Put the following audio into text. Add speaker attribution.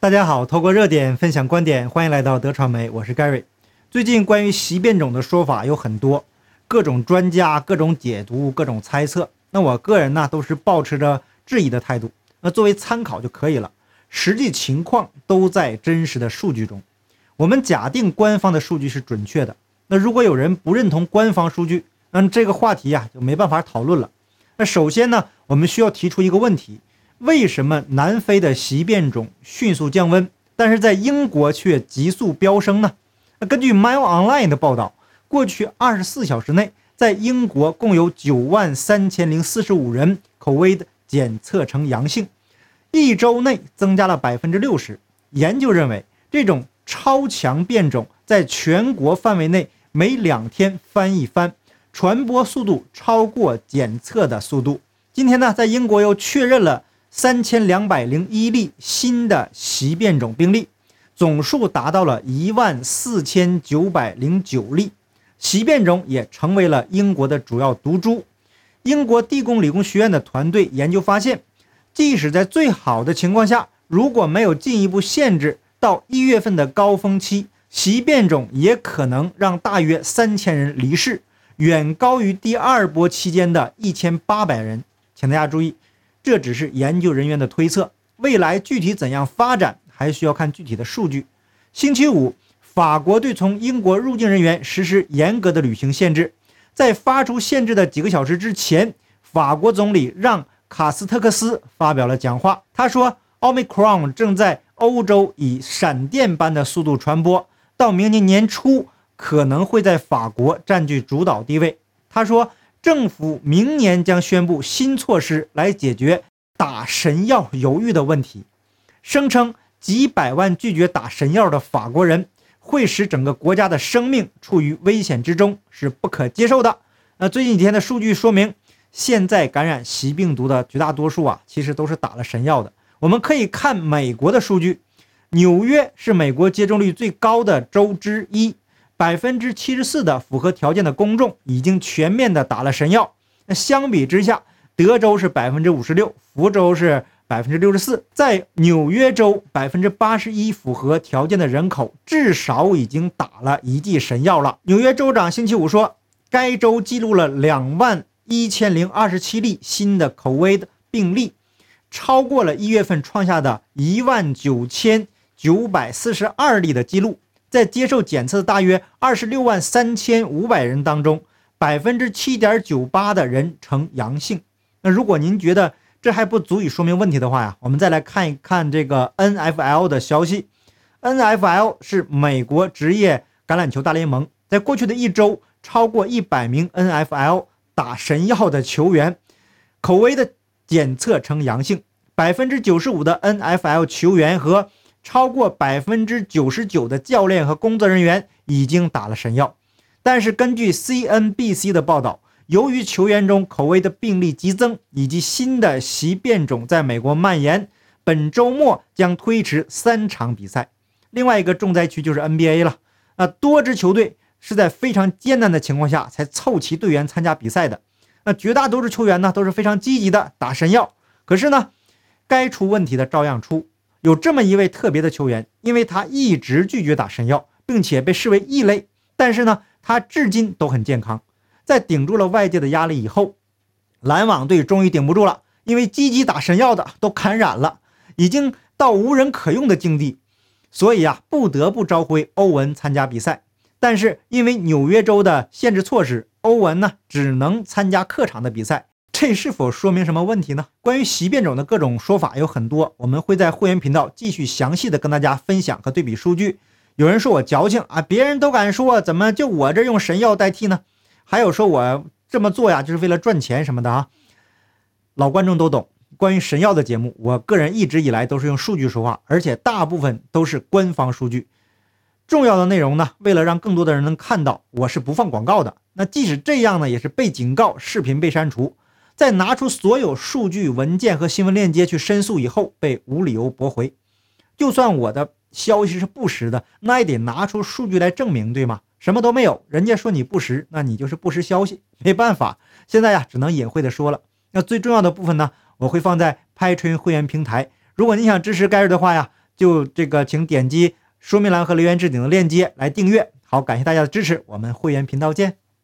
Speaker 1: 大家好，透过热点分享观点，欢迎来到德传媒，我是 Gary。最近关于习变种的说法有很多，各种专家、各种解读、各种猜测。那我个人呢，都是保持着质疑的态度，那作为参考就可以了。实际情况都在真实的数据中。我们假定官方的数据是准确的，那如果有人不认同官方数据，那这个话题呀就没办法讨论了。那首先呢，我们需要提出一个问题。为什么南非的习变种迅速降温，但是在英国却急速飙升呢？根据 Mail Online 的报道，过去二十四小时内，在英国共有九万三千零四十五人 COVID 检测呈阳性，一周内增加了百分之六十。研究认为，这种超强变种在全国范围内每两天翻一番，传播速度超过检测的速度。今天呢，在英国又确认了。三千两百零一例新的习变种病例，总数达到了一万四千九百零九例。习变种也成为了英国的主要毒株。英国地宫理工学院的团队研究发现，即使在最好的情况下，如果没有进一步限制，到一月份的高峰期，习变种也可能让大约三千人离世，远高于第二波期间的一千八百人。请大家注意。这只是研究人员的推测，未来具体怎样发展还需要看具体的数据。星期五，法国对从英国入境人员实施严格的旅行限制。在发出限制的几个小时之前，法国总理让·卡斯特克斯发表了讲话。他说：“奥密克戎正在欧洲以闪电般的速度传播，到明年年初可能会在法国占据主导地位。”他说。政府明年将宣布新措施来解决打神药犹豫的问题，声称几百万拒绝打神药的法国人会使整个国家的生命处于危险之中，是不可接受的。那最近几天的数据说明，现在感染习病毒的绝大多数啊，其实都是打了神药的。我们可以看美国的数据，纽约是美国接种率最高的州之一。百分之七十四的符合条件的公众已经全面的打了神药。那相比之下，德州是百分之五十六，福州是百分之六十四，在纽约州百分之八十一符合条件的人口至少已经打了一剂神药了。纽约州长星期五说，该州记录了两万一千零二十七例新的 COVID 病例，超过了一月份创下的一万九千九百四十二例的记录。在接受检测的大约二十六万三千五百人当中，百分之七点九八的人呈阳性。那如果您觉得这还不足以说明问题的话呀，我们再来看一看这个 NFL 的消息。NFL 是美国职业橄榄球大联盟，在过去的一周，超过一百名 NFL 打神药的球员口味的检测呈阳性，百分之九十五的 NFL 球员和。超过百分之九十九的教练和工作人员已经打了神药，但是根据 CNBC 的报道，由于球员中口味的病例激增以及新的习变种在美国蔓延，本周末将推迟三场比赛。另外一个重灾区就是 NBA 了，那多支球队是在非常艰难的情况下才凑齐队员参加比赛的，那绝大多数球员呢都是非常积极的打神药，可是呢，该出问题的照样出。有这么一位特别的球员，因为他一直拒绝打神药，并且被视为异类，但是呢，他至今都很健康。在顶住了外界的压力以后，篮网队终于顶不住了，因为积极打神药的都感染了，已经到无人可用的境地，所以啊，不得不召回欧文参加比赛。但是因为纽约州的限制措施，欧文呢只能参加客场的比赛。这是否说明什么问题呢？关于习变种的各种说法有很多，我们会在会员频道继续详细的跟大家分享和对比数据。有人说我矫情啊，别人都敢说，怎么就我这用神药代替呢？还有说我这么做呀，就是为了赚钱什么的啊。老观众都懂，关于神药的节目，我个人一直以来都是用数据说话，而且大部分都是官方数据。重要的内容呢，为了让更多的人能看到，我是不放广告的。那即使这样呢，也是被警告，视频被删除。在拿出所有数据文件和新闻链接去申诉以后，被无理由驳回。就算我的消息是不实的，那也得拿出数据来证明，对吗？什么都没有，人家说你不实，那你就是不实消息，没办法。现在呀，只能隐晦的说了。那最重要的部分呢，我会放在拍春会员平台。如果你想支持盖瑞的话呀，就这个请点击说明栏和留言置顶的链接来订阅。好，感谢大家的支持，我们会员频道见。